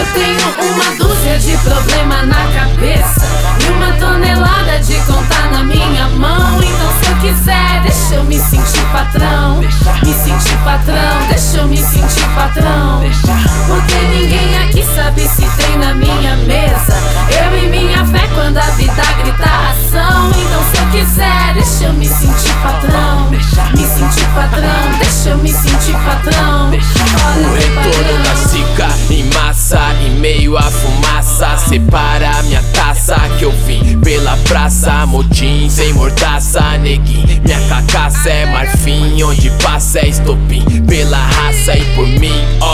Eu tenho uma dúzia de problema na cabeça E uma tonelada de contar na minha mão. Então se eu quiser, deixa eu me sentir patrão. Me sentir patrão, deixa eu me sentir patrão. Porque ninguém aqui sabe se tem na minha mesa. Eu e minha fé quando a vida grita ação. Então se eu quiser, deixa eu me sentir patrão. Me sentir patrão, deixa eu me sentir patrão. Olha, fumaça. Separa minha taça que eu vim pela praça. Motim sem mordaça, neguinho. Minha cacaça é marfim, onde passa é estopim. Pela raça e por mim, ó.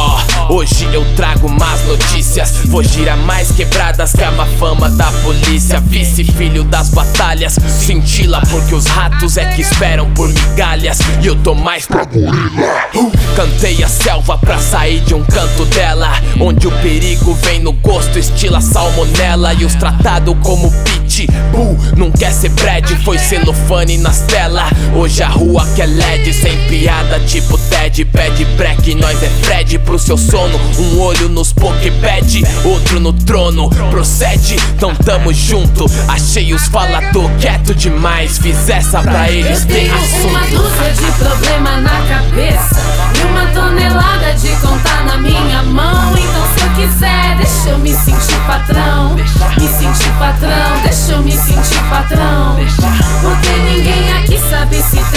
Hoje eu trago más notícias. Vou girar mais quebradas que a fama da polícia. Vice filho das batalhas. Cintila porque os ratos é que esperam por migalhas. E eu tô mais pra gorila. Cantei a selva pra sair de um canto dela. Onde o perigo vem no gosto, estila salmonela. E os tratado como pitbull. Não quer ser Brad, foi celofane nas telas. Hoje a rua que é LED, sem piada, tipo Ted. Pede break, nós é Fred pro seu sono. Um olho nos Poképad, outro no trono. Procede, então tamo junto. Achei os falador quieto demais. Fiz essa pra eles, Eu tem tenho assunto. uma dúzia de problema na cabeça E uma tonelada de conta na minha mão Então se eu quiser, deixa eu me sentir patrão Me sentir patrão, deixa eu me sentir patrão Porque ninguém aqui sabe se tem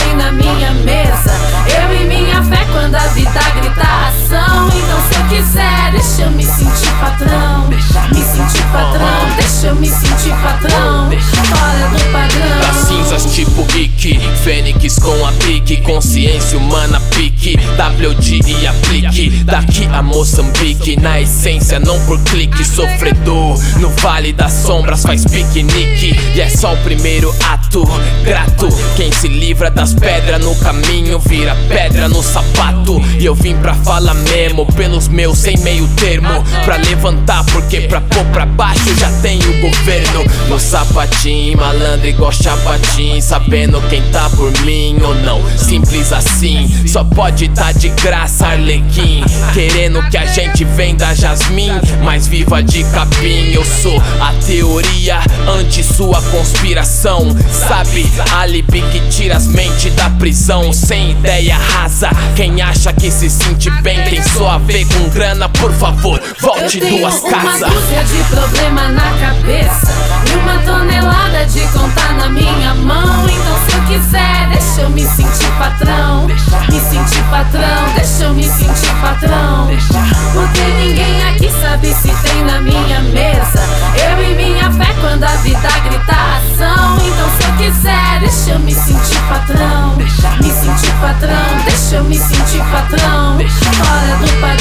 com a pique Consciência humana pique WD e aplique Daqui a Moçambique Na essência não por clique. Sofredor No vale das sombras faz piquenique. E é só o primeiro ato Grato. Quem se livra das pedras no caminho Vira pedra no sapato. E eu vim pra falar mesmo Pelos meus sem meio termo. Pra levantar porque pra pôr pra baixo Já tem o governo. No sapatinho malandro igual chapatim Sabendo quem tá por mim ou não. Simples assim Só pode tá de graça Arlequim Querendo que a gente venda jasmim Mas viva de capim. Eu sou a teoria anti sua conspiração. Sabe, alibi que tira as mentes da prisão. Sem ideia rasa Quem acha que se sente bem Tem só a ver com grana. Por favor, volte Eu tenho duas uma casas. dúzia de problema na cabeça E uma tonelada de conta na minha não Fora do padrão.